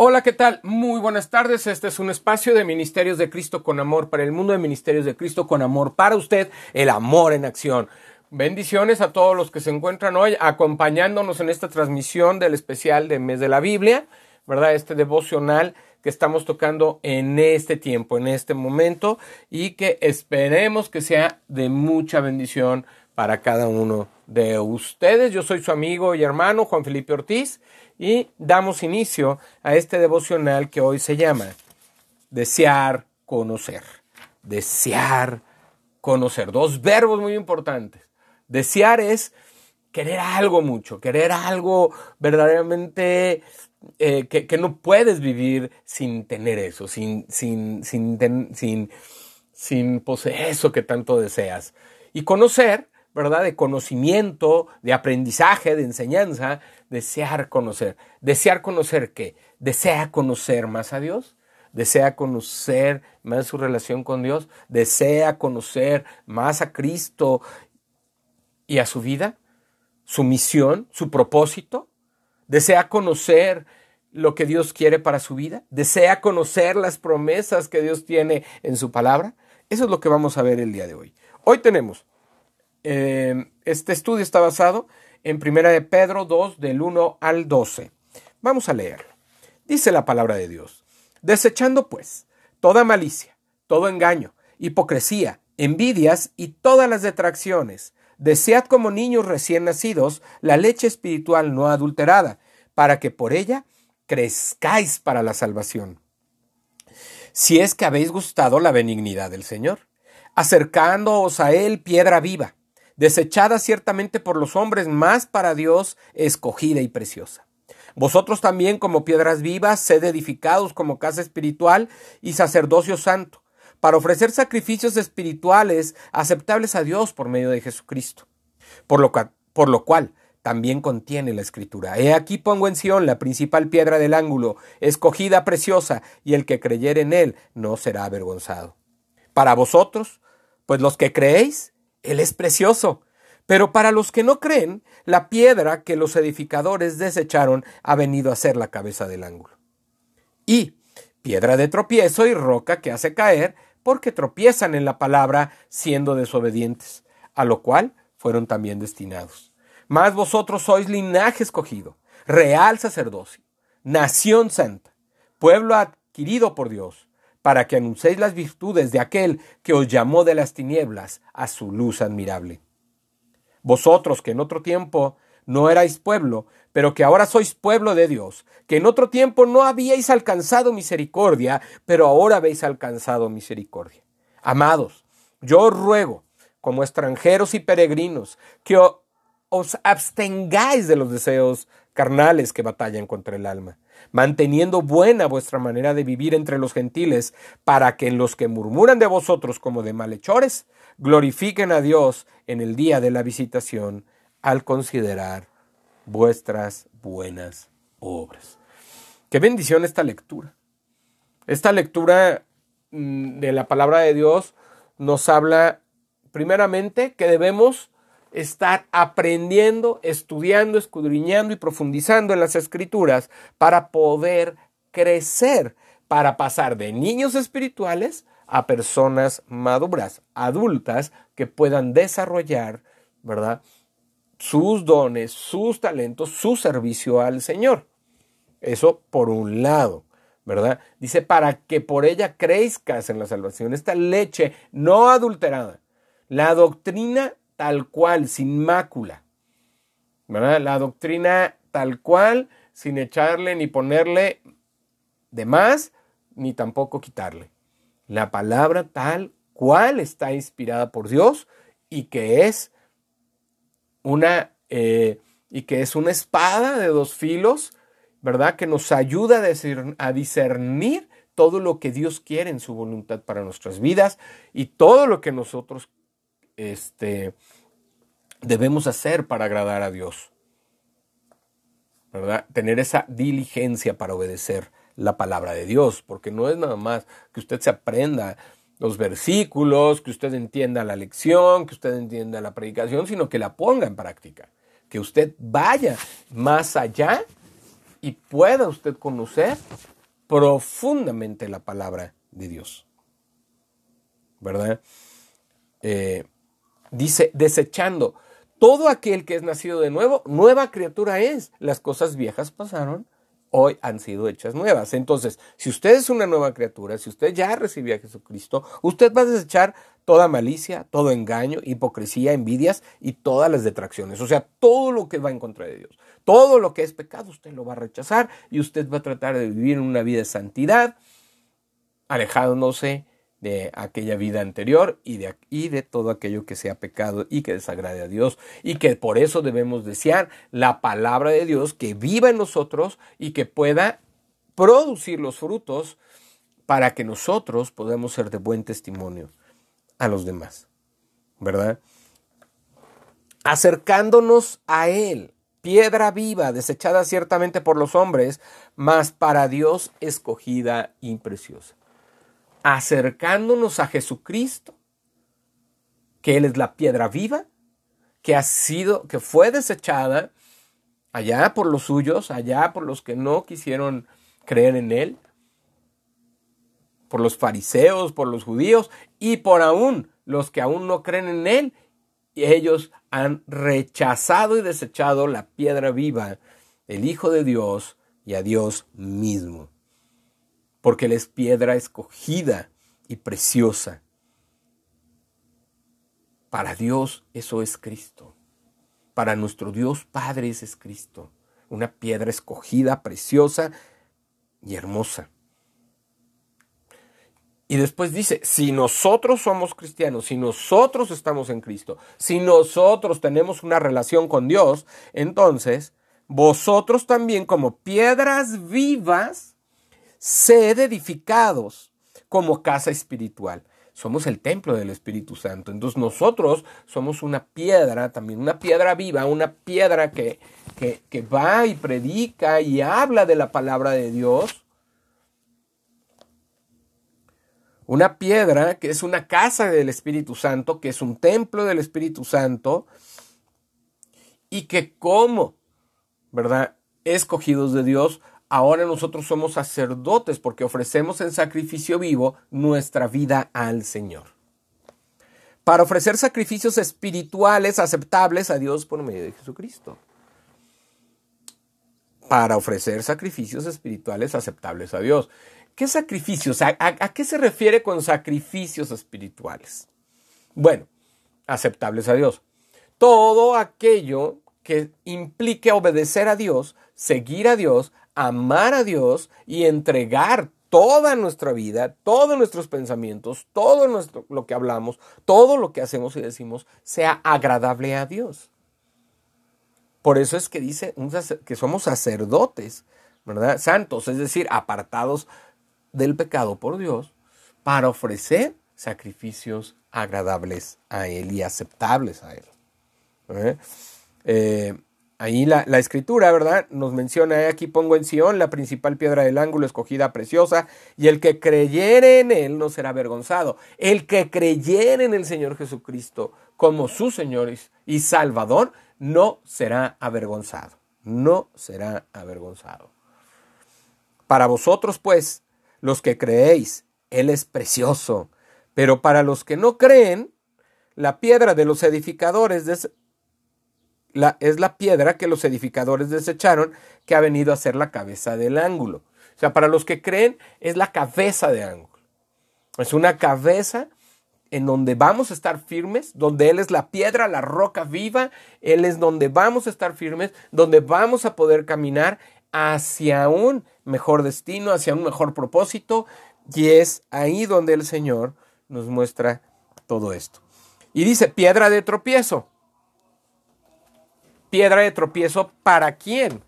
Hola, ¿qué tal? Muy buenas tardes. Este es un espacio de Ministerios de Cristo con Amor para el mundo de Ministerios de Cristo con Amor para usted, el amor en acción. Bendiciones a todos los que se encuentran hoy acompañándonos en esta transmisión del especial de Mes de la Biblia, ¿verdad? Este devocional que estamos tocando en este tiempo, en este momento, y que esperemos que sea de mucha bendición para cada uno de ustedes. Yo soy su amigo y hermano Juan Felipe Ortiz y damos inicio a este devocional que hoy se llama Desear conocer. Desear conocer. Dos verbos muy importantes. Desear es querer algo mucho, querer algo verdaderamente eh, que, no puedes vivir sin tener eso, sin, sin, sin, sin, sin poseer eso que tanto deseas. Y conocer ¿verdad? De conocimiento, de aprendizaje, de enseñanza, desear conocer. ¿Desear conocer qué? ¿Desea conocer más a Dios? ¿Desea conocer más su relación con Dios? ¿Desea conocer más a Cristo y a su vida? ¿Su misión? ¿Su propósito? ¿Desea conocer lo que Dios quiere para su vida? ¿Desea conocer las promesas que Dios tiene en su palabra? Eso es lo que vamos a ver el día de hoy. Hoy tenemos eh, este estudio está basado en 1 de Pedro 2 del 1 al 12. Vamos a leerlo. Dice la palabra de Dios. Desechando pues toda malicia, todo engaño, hipocresía, envidias y todas las detracciones, desead como niños recién nacidos la leche espiritual no adulterada, para que por ella crezcáis para la salvación. Si es que habéis gustado la benignidad del Señor, acercándoos a Él piedra viva, desechada ciertamente por los hombres, más para Dios escogida y preciosa. Vosotros también como piedras vivas, sed edificados como casa espiritual y sacerdocio santo, para ofrecer sacrificios espirituales aceptables a Dios por medio de Jesucristo. Por lo, por lo cual también contiene la escritura. He aquí pongo en Sión la principal piedra del ángulo, escogida preciosa, y el que creyere en él no será avergonzado. Para vosotros, pues los que creéis, él es precioso. Pero para los que no creen, la piedra que los edificadores desecharon ha venido a ser la cabeza del ángulo. Y piedra de tropiezo y roca que hace caer, porque tropiezan en la palabra siendo desobedientes, a lo cual fueron también destinados. Mas vosotros sois linaje escogido, real sacerdocio, nación santa, pueblo adquirido por Dios para que anunciéis las virtudes de aquel que os llamó de las tinieblas a su luz admirable. Vosotros que en otro tiempo no erais pueblo, pero que ahora sois pueblo de Dios, que en otro tiempo no habíais alcanzado misericordia, pero ahora habéis alcanzado misericordia. Amados, yo os ruego, como extranjeros y peregrinos, que os abstengáis de los deseos carnales que batallan contra el alma manteniendo buena vuestra manera de vivir entre los gentiles, para que los que murmuran de vosotros como de malhechores, glorifiquen a Dios en el día de la visitación al considerar vuestras buenas obras. Qué bendición esta lectura. Esta lectura mm, de la palabra de Dios nos habla primeramente que debemos estar aprendiendo, estudiando, escudriñando y profundizando en las escrituras para poder crecer, para pasar de niños espirituales a personas maduras, adultas, que puedan desarrollar, ¿verdad? Sus dones, sus talentos, su servicio al Señor. Eso por un lado, ¿verdad? Dice, para que por ella crezcas en la salvación, esta leche no adulterada. La doctrina tal cual, sin mácula. ¿verdad? La doctrina tal cual, sin echarle ni ponerle de más, ni tampoco quitarle. La palabra tal cual está inspirada por Dios y que es una eh, y que es una espada de dos filos, ¿verdad? Que nos ayuda a discernir todo lo que Dios quiere en su voluntad para nuestras vidas y todo lo que nosotros este, debemos hacer para agradar a Dios. ¿Verdad? Tener esa diligencia para obedecer la palabra de Dios, porque no es nada más que usted se aprenda los versículos, que usted entienda la lección, que usted entienda la predicación, sino que la ponga en práctica, que usted vaya más allá y pueda usted conocer profundamente la palabra de Dios. ¿Verdad? Eh, dice, desechando todo aquel que es nacido de nuevo, nueva criatura es. Las cosas viejas pasaron, hoy han sido hechas nuevas. Entonces, si usted es una nueva criatura, si usted ya recibió a Jesucristo, usted va a desechar toda malicia, todo engaño, hipocresía, envidias y todas las detracciones. O sea, todo lo que va en contra de Dios. Todo lo que es pecado, usted lo va a rechazar y usted va a tratar de vivir una vida de santidad, alejándose de aquella vida anterior y de, y de todo aquello que sea pecado y que desagrade a Dios y que por eso debemos desear la palabra de Dios que viva en nosotros y que pueda producir los frutos para que nosotros podamos ser de buen testimonio a los demás, ¿verdad? Acercándonos a Él, piedra viva, desechada ciertamente por los hombres, mas para Dios escogida y preciosa acercándonos a Jesucristo, que Él es la piedra viva, que ha sido, que fue desechada allá por los suyos, allá por los que no quisieron creer en Él, por los fariseos, por los judíos y por aún los que aún no creen en Él. Y ellos han rechazado y desechado la piedra viva, el Hijo de Dios y a Dios mismo porque Él es piedra escogida y preciosa. Para Dios eso es Cristo. Para nuestro Dios Padre ese es Cristo. Una piedra escogida, preciosa y hermosa. Y después dice, si nosotros somos cristianos, si nosotros estamos en Cristo, si nosotros tenemos una relación con Dios, entonces vosotros también como piedras vivas sed edificados como casa espiritual. Somos el templo del Espíritu Santo. Entonces nosotros somos una piedra, también una piedra viva, una piedra que, que, que va y predica y habla de la palabra de Dios. Una piedra que es una casa del Espíritu Santo, que es un templo del Espíritu Santo y que como, ¿verdad? Escogidos de Dios, ahora nosotros somos sacerdotes porque ofrecemos en sacrificio vivo nuestra vida al Señor. Para ofrecer sacrificios espirituales aceptables a Dios por medio de Jesucristo. Para ofrecer sacrificios espirituales aceptables a Dios. ¿Qué sacrificios? ¿A, qué se refiere con sacrificios espirituales? Bueno, aceptables a Dios. Todo aquello que implique obedecer a Dios, seguir a Dios, amar a Dios y entregar toda nuestra vida, todos nuestros pensamientos, todo lo que hablamos, todo lo que hacemos y decimos sea agradable a Dios. Por eso es que dice que somos sacerdotes, ¿verdad? Santos, es decir, apartados del pecado por Dios para ofrecer sacrificios agradables a Él y aceptables a Él. ¿Eh? eh Ahí la, escritura, ¿verdad? Nos menciona, aquí pongo en Sion la principal piedra del ángulo escogida preciosa, y el que creyere en él no será avergonzado. El que creyere en el Señor Jesucristo como su Señor y Salvador, no será avergonzado. No será avergonzado. Para vosotros, pues, los que creéis, Él es precioso. Pero para los que no creen, la piedra de los edificadores es la piedra que los edificadores desecharon, que ha venido a ser la cabeza del ángulo. O sea, para los que creen, es la cabeza de ángulo. Es una cabeza en donde vamos a estar firmes, donde Él es la piedra, la roca viva, Él es donde vamos a estar firmes, donde vamos a poder caminar hacia un mejor destino, hacia un mejor propósito, y es ahí donde el Señor nos muestra todo esto. Y dice, piedra de tropiezo piedra de tropiezo para quién?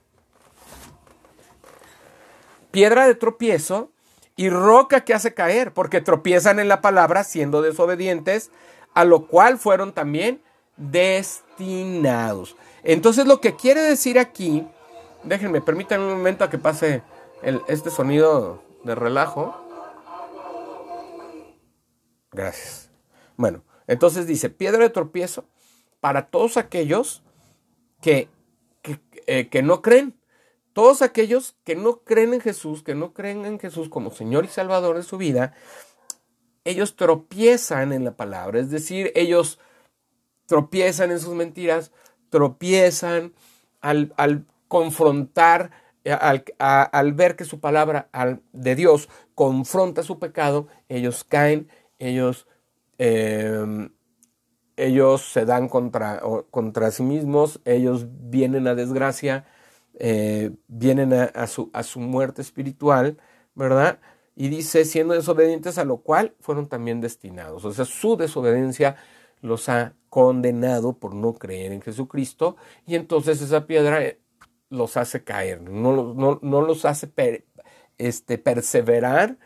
Piedra de tropiezo y roca que hace caer, porque tropiezan en la palabra siendo desobedientes, a lo cual fueron también destinados. Entonces lo que quiere decir aquí, déjenme, permítanme un momento a que pase este sonido de relajo. Gracias. Bueno, entonces dice, piedra de tropiezo para todos aquellos que, eh, que, no creen, Todos aquellos que no creen en Jesús, que no creen en Jesús como Señor y Salvador de su vida, ellos tropiezan en la palabra, es decir, ellos tropiezan en sus mentiras, tropiezan al, confrontar, al, ver que su palabra de Dios confronta su pecado, ellos caen, ellos, em, ellos se dan contra, contra sí mismos, ellos vienen a desgracia, eh, vienen a, su, a su muerte espiritual, ¿verdad? Y dice, siendo desobedientes a lo cual fueron también destinados. O sea, su desobediencia los ha condenado por no creer en Jesucristo y entonces esa piedra eh, los hace caer, no, no, los hace este, perseverar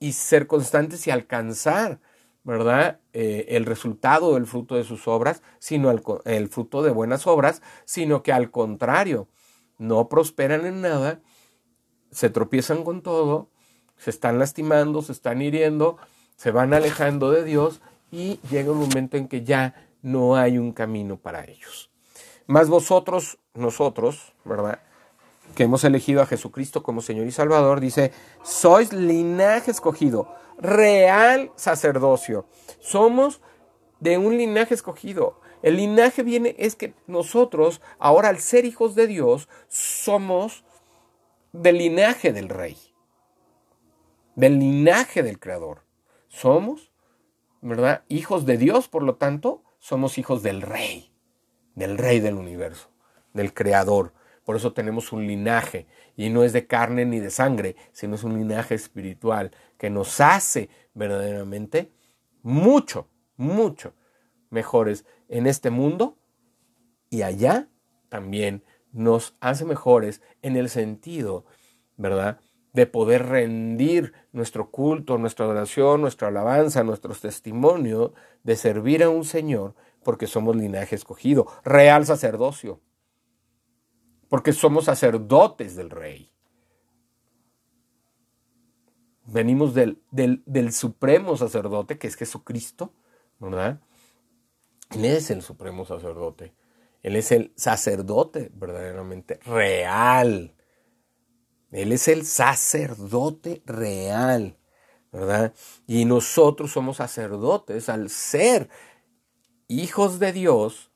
y ser constantes y alcanzar, ¿verdad? Eh, el resultado del fruto de sus obras, sino el fruto de buenas obras, sino que al contrario, no prosperan en nada, se tropiezan con todo, se están lastimando, se están hiriendo, se van alejando de Dios y llega un momento en que ya no hay un camino para ellos. Más vosotros, nosotros, ¿verdad? Que hemos elegido a Jesucristo como Señor y Salvador, dice, sois linaje escogido, real sacerdocio. Somos de un linaje escogido. El linaje viene, es que nosotros, ahora al ser hijos de Dios, somos del linaje del rey, del linaje del creador. Somos, ¿verdad? Hijos de Dios, por lo tanto, somos hijos del rey, del rey del universo, del creador. Por eso tenemos un linaje, y no es de carne ni de sangre, sino es un linaje espiritual que nos hace verdaderamente mucho, mucho mejores en este mundo y allá también nos hace mejores en el sentido, ¿verdad? De poder rendir nuestro culto, nuestra adoración, nuestra alabanza, nuestro testimonio, de servir a un Señor, porque somos linaje escogido, real sacerdocio, porque somos sacerdotes del Rey. Venimos del, del, supremo sacerdote, que es Jesucristo, ¿verdad? Él es el supremo sacerdote. Él es el sacerdote verdaderamente real. Él es el sacerdote real, ¿verdad? Y nosotros somos sacerdotes al ser hijos de Dios,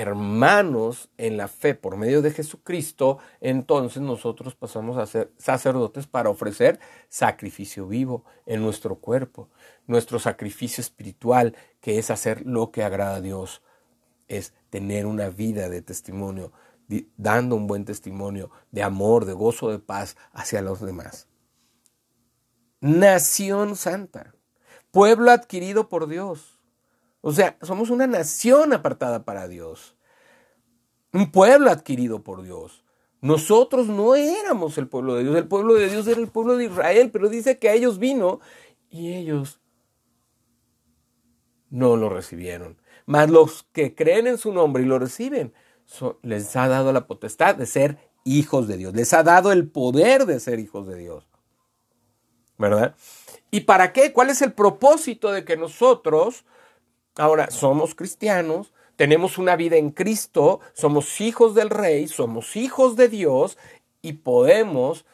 hermanos en la fe por medio de Jesucristo, entonces nosotros pasamos a ser sacerdotes para ofrecer sacrificio vivo en nuestro cuerpo, nuestro sacrificio espiritual, que es hacer lo que agrada a Dios, es tener una vida de testimonio, dando un buen testimonio de amor, de gozo, de paz hacia los demás. Nación santa, pueblo adquirido por Dios o sea, somos una nación apartada para Dios. Un pueblo adquirido por Dios. Nosotros no éramos el pueblo de Dios. El pueblo de Dios era el pueblo de Israel, pero dice que a ellos vino y ellos no lo recibieron. Mas los que creen en su nombre y lo reciben, les ha dado la potestad de ser hijos de Dios. Les ha dado el poder de ser hijos de Dios. ¿Verdad? ¿Y para qué? ¿Cuál es el propósito de que nosotros Ahora, somos cristianos, tenemos una vida en Cristo, somos hijos del Rey, somos hijos de Dios y podemos,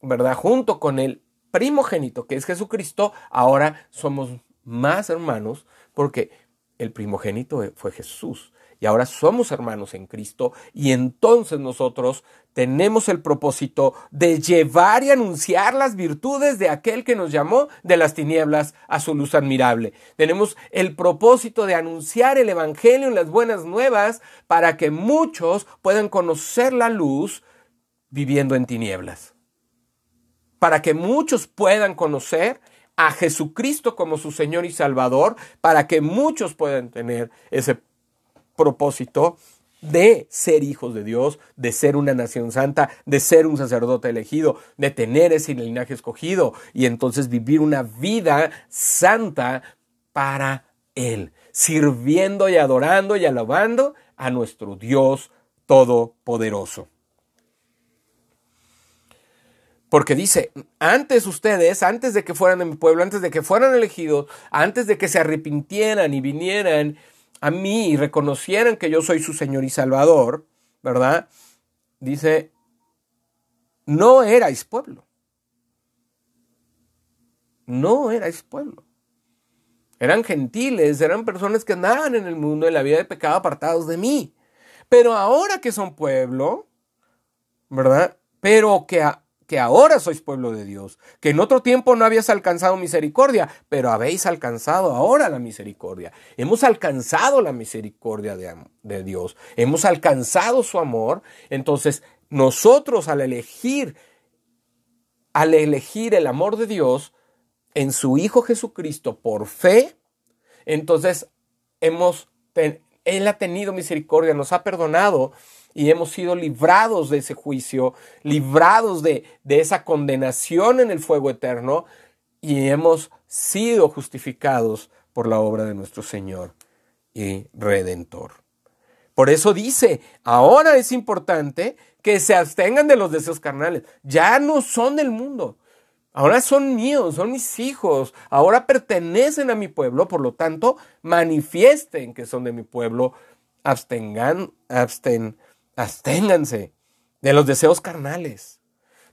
¿verdad? Junto con el primogénito que es Jesucristo, ahora somos más hermanos porque el primogénito fue Jesús y ahora somos hermanos en Cristo y entonces nosotros tenemos el propósito de llevar y anunciar las virtudes de aquel que nos llamó de las tinieblas a su luz admirable. Tenemos el propósito de anunciar el Evangelio en las buenas nuevas para que muchos puedan conocer la luz viviendo en tinieblas. Para que muchos puedan conocer a Jesucristo como su Señor y Salvador, para que muchos puedan tener ese propósito de ser hijos de Dios, de ser una nación santa, de ser un sacerdote elegido, de tener ese linaje escogido y entonces vivir una vida santa para Él, sirviendo y adorando y alabando a nuestro Dios Todopoderoso. Porque dice, antes ustedes, antes de que fueran de mi pueblo, antes de que fueran elegidos, antes de que se arrepintieran y vinieran a mí reconocieran que yo soy su Señor y Salvador, ¿verdad? Dice, no erais pueblo. No erais pueblo. Eran gentiles, eran personas que andaban en el mundo en la vida de pecado apartados de mí. Pero ahora que son pueblo, ¿verdad? Pero que, que ahora sois pueblo de Dios, que en otro tiempo no habías alcanzado misericordia, pero habéis alcanzado ahora la misericordia. Hemos alcanzado la misericordia de, de Dios, hemos alcanzado su amor. Entonces, nosotros al elegir, al elegir el amor de Dios en su Hijo Jesucristo por fe, entonces hemos, Él ha tenido misericordia, nos ha perdonado y hemos sido librados de ese juicio, librados de, de esa condenación en el fuego eterno y hemos sido justificados por la obra de nuestro Señor y Redentor. Por eso dice, ahora es importante que se abstengan de los deseos carnales. Ya no son del mundo. Ahora son míos, son mis hijos. Ahora pertenecen a mi pueblo. Por lo tanto, manifiesten que son de mi pueblo. Abstengan, absten, Absténganse de los deseos carnales,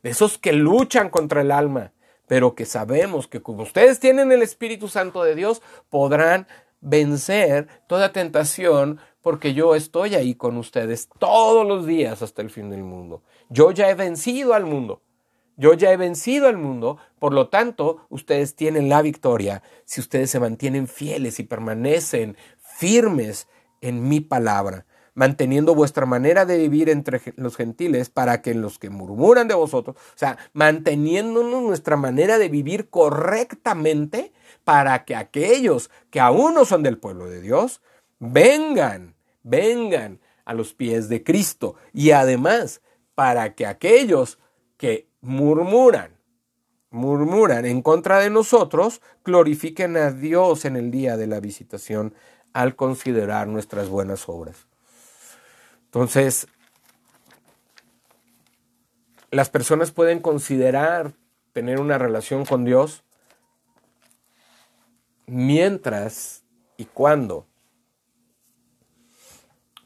de esos que luchan contra el alma, pero que sabemos que como ustedes tienen el Espíritu Santo de Dios, podrán vencer toda tentación porque yo estoy ahí con ustedes todos los días hasta el fin del mundo. Yo ya he vencido al mundo. Yo ya he vencido al mundo, por lo tanto, ustedes tienen la victoria si ustedes se mantienen fieles y permanecen firmes en mi palabra manteniendo vuestra manera de vivir entre los gentiles para que los que murmuran de vosotros, o sea, manteniéndonos nuestra manera de vivir correctamente para que aquellos que aún no son del pueblo de Dios, vengan, vengan a los pies de Cristo. Y además, para que aquellos que murmuran, murmuran en contra de nosotros, glorifiquen a Dios en el día de la visitación al considerar nuestras buenas obras. Entonces, las personas pueden considerar tener una relación con Dios mientras y cuando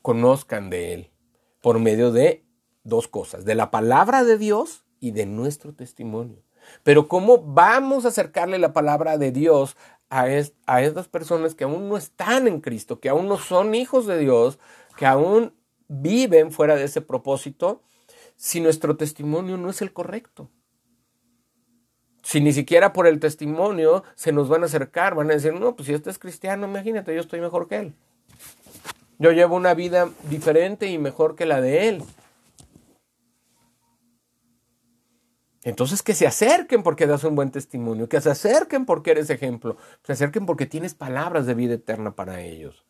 conozcan de Él por medio de dos cosas, de la palabra de Dios y de nuestro testimonio. Pero ¿cómo vamos a acercarle la palabra de Dios a, a estas personas que aún no están en Cristo, que aún no son hijos de Dios, que aún viven fuera de ese propósito si nuestro testimonio no es el correcto. Si ni siquiera por el testimonio se nos van a acercar, van a decir, no, pues si este es cristiano, imagínate, yo estoy mejor que él. Yo llevo una vida diferente y mejor que la de él. Entonces que se acerquen porque das un buen testimonio, que se acerquen porque eres ejemplo, se acerquen porque tienes palabras de vida eterna para ellos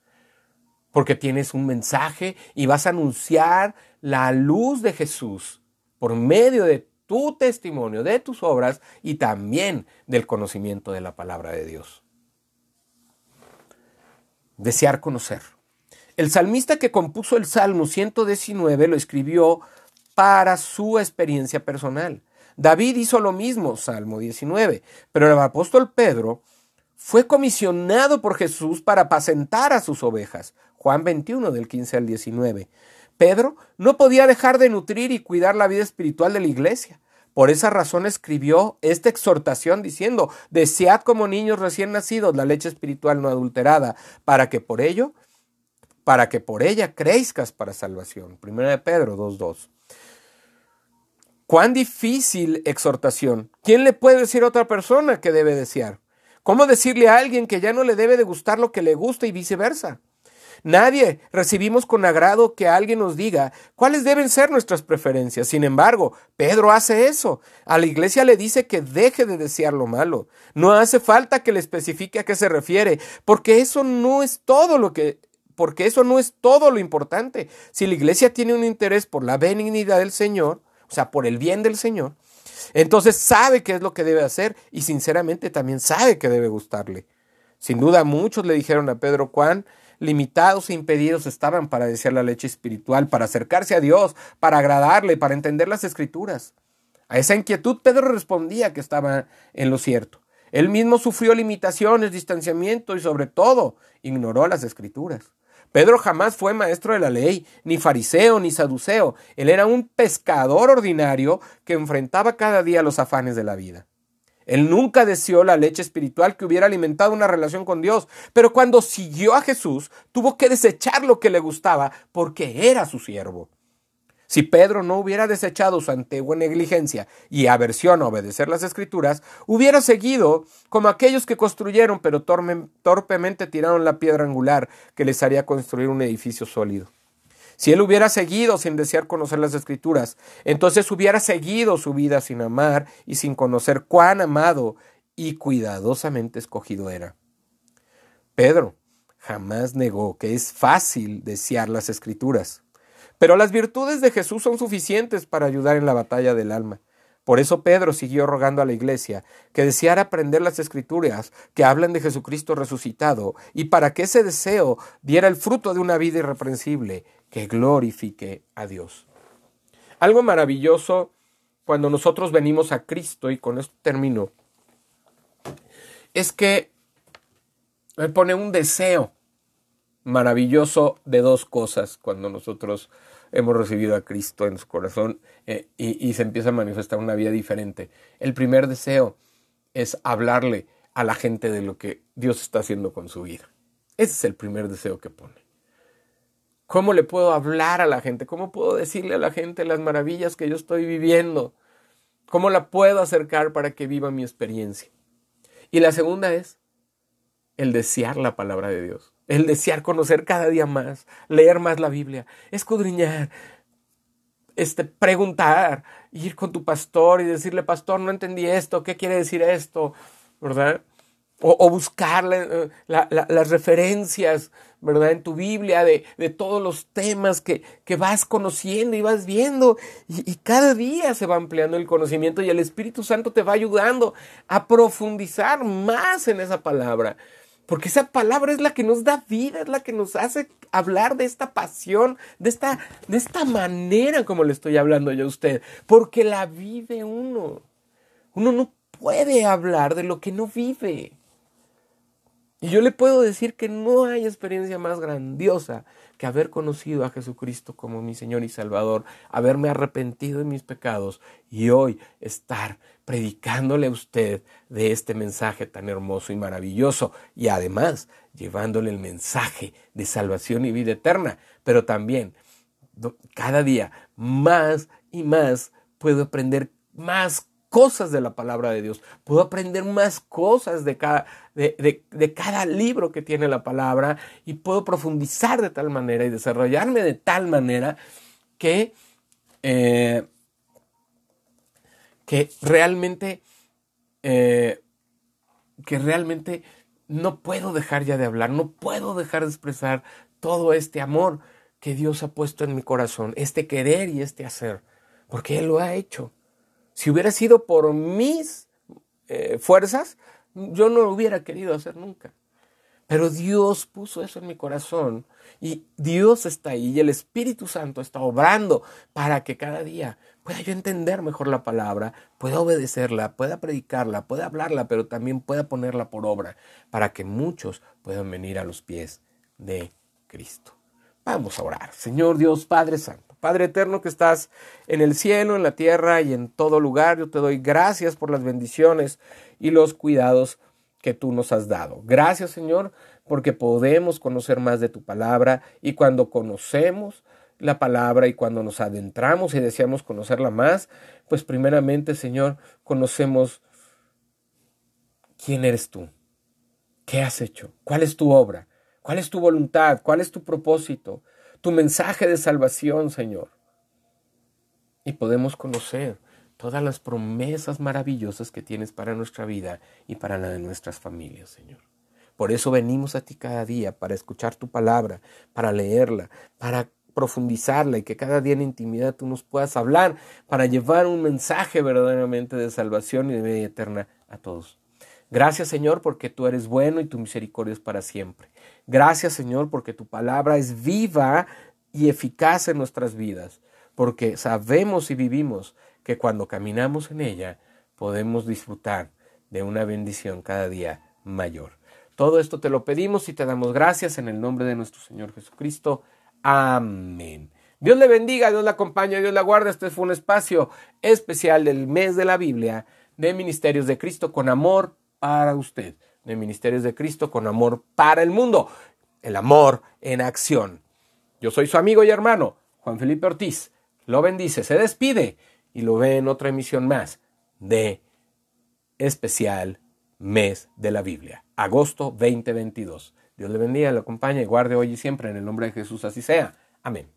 porque tienes un mensaje y vas a anunciar la luz de Jesús por medio de tu testimonio, de tus obras y también del conocimiento de la palabra de Dios. Desear conocer. El salmista que compuso el Salmo 119 lo escribió para su experiencia personal. David hizo lo mismo, Salmo 19, pero el apóstol Pedro fue comisionado por Jesús para apacentar a sus ovejas. Juan 21 del 15 al 19. Pedro no podía dejar de nutrir y cuidar la vida espiritual de la iglesia. Por esa razón escribió esta exhortación diciendo, desead como niños recién nacidos la leche espiritual no adulterada, para que por ello, para que por ella crezcas para salvación. Primera de Pedro 2.2. Cuán difícil exhortación. ¿Quién le puede decir a otra persona que debe desear? ¿Cómo decirle a alguien que ya no le debe de gustar lo que le gusta y viceversa? Nadie recibimos con agrado que alguien nos diga cuáles deben ser nuestras preferencias. Sin embargo, Pedro hace eso. A la iglesia le dice que deje de desear lo malo. No hace falta que le especifique a qué se refiere, porque eso no es todo lo que porque eso no es todo lo importante. Si la iglesia tiene un interés por la benignidad del Señor, o sea, por el bien del Señor, entonces sabe qué es lo que debe hacer y sinceramente también sabe que debe gustarle. Sin duda muchos le dijeron a Pedro cuán limitados e impedidos estaban para desear la leche espiritual, para acercarse a Dios, para agradarle, para entender las escrituras. A esa inquietud Pedro respondía que estaba en lo cierto. Él mismo sufrió limitaciones, distanciamiento y sobre todo ignoró las escrituras. Pedro jamás fue maestro de la ley, ni fariseo, ni saduceo. Él era un pescador ordinario que enfrentaba cada día los afanes de la vida. Él nunca deseó la leche espiritual que hubiera alimentado una relación con Dios, pero cuando siguió a Jesús tuvo que desechar lo que le gustaba porque era su siervo. Si Pedro no hubiera desechado su antigua negligencia y aversión a obedecer las escrituras, hubiera seguido como aquellos que construyeron pero torpemente tiraron la piedra angular que les haría construir un edificio sólido. Si él hubiera seguido sin desear conocer las escrituras, entonces hubiera seguido su vida sin amar y sin conocer cuán amado y cuidadosamente escogido era. Pedro jamás negó que es fácil desear las escrituras. Pero las virtudes de Jesús son suficientes para ayudar en la batalla del alma. Por eso Pedro siguió rogando a la iglesia que deseara aprender las escrituras que hablan de Jesucristo resucitado y para que ese deseo diera el fruto de una vida irreprensible que glorifique a Dios. Algo maravilloso cuando nosotros venimos a Cristo, y con esto termino, es que Él pone un deseo maravilloso de dos cosas cuando nosotros hemos recibido a Cristo en su corazón eh, y, y se empieza a manifestar una vida diferente. El primer deseo es hablarle a la gente de lo que Dios está haciendo con su vida. Ese es el primer deseo que pone. ¿Cómo le puedo hablar a la gente? ¿Cómo puedo decirle a la gente las maravillas que yo estoy viviendo? ¿Cómo la puedo acercar para que viva mi experiencia? Y la segunda es el desear la palabra de Dios el desear conocer cada día más, leer más la Biblia, escudriñar, este, preguntar, ir con tu pastor y decirle, pastor, no entendí esto, ¿qué quiere decir esto? ¿Verdad? O, buscarle eh, las referencias, ¿verdad? En tu Biblia de, todos los temas que, que, vas conociendo y vas viendo. Y cada día se va ampliando el conocimiento y el Espíritu Santo te va ayudando a profundizar más en esa palabra. Porque esa palabra es la que nos da vida, es la que nos hace hablar de esta pasión, de esta, de esta manera como le estoy hablando yo a usted. Porque la vive uno. Uno no puede hablar de lo que no vive. Y yo le puedo decir que no hay experiencia más grandiosa que haber conocido a Jesucristo como mi Señor y Salvador, haberme arrepentido de mis pecados y hoy estar predicándole a usted de este mensaje tan hermoso y maravilloso y además llevándole el mensaje de salvación y vida eterna, pero también cada día más y más puedo aprender más cosas de la palabra de Dios, puedo aprender más cosas de cada, de, cada libro que tiene la palabra y puedo profundizar de tal manera y desarrollarme de tal manera que, eh, que realmente, eh, que realmente no puedo dejar ya de hablar, no puedo dejar de expresar todo este amor que Dios ha puesto en mi corazón, este querer y este hacer, porque Él lo ha hecho. Si hubiera sido por mis eh, fuerzas, yo no lo hubiera querido hacer nunca. Pero Dios puso eso en mi corazón y Dios está ahí y el Espíritu Santo está obrando para que cada día pueda yo entender mejor la palabra, pueda obedecerla, pueda predicarla, pueda hablarla, pero también pueda ponerla por obra para que muchos puedan venir a los pies de Cristo. Vamos a orar. Señor Dios Padre Santo. Padre eterno que estás en el cielo, en la tierra y en todo lugar, yo te doy gracias por las bendiciones y los cuidados que tú nos has dado. Gracias, Señor, porque podemos conocer más de tu palabra y cuando conocemos la palabra y cuando nos adentramos y deseamos conocerla más, pues primeramente, Señor, conocemos quién eres tú, qué has hecho, cuál es tu obra, cuál es tu voluntad, cuál es tu propósito, tu mensaje de salvación, Señor. Y podemos conocer todas las promesas maravillosas que tienes para nuestra vida y para la de nuestras familias, Señor. Por eso venimos a ti cada día, para escuchar tu palabra, para leerla, para profundizarla y que cada día en intimidad tú nos puedas hablar, para llevar un mensaje verdaderamente de salvación y de vida eterna a todos. Gracias Señor porque tú eres bueno y tu misericordia es para siempre. Gracias Señor porque tu palabra es viva y eficaz en nuestras vidas, porque sabemos y vivimos que cuando caminamos en ella podemos disfrutar de una bendición cada día mayor. Todo esto te lo pedimos y te damos gracias en el nombre de nuestro Señor Jesucristo. Amén. Dios le bendiga, Dios le acompañe, Dios la guarda. Este fue un espacio especial del mes de la Biblia de Ministerios de Cristo con amor para usted. De Ministerios de Cristo con amor para el mundo. El amor en acción. Yo soy su amigo y hermano, Juan Felipe Ortiz. Lo bendice, se despide y lo ve en otra emisión más de especial mes de la Biblia, agosto 2022. Dios le bendiga, le acompañe y guarde hoy y siempre en el nombre de Jesús, así sea. Amén.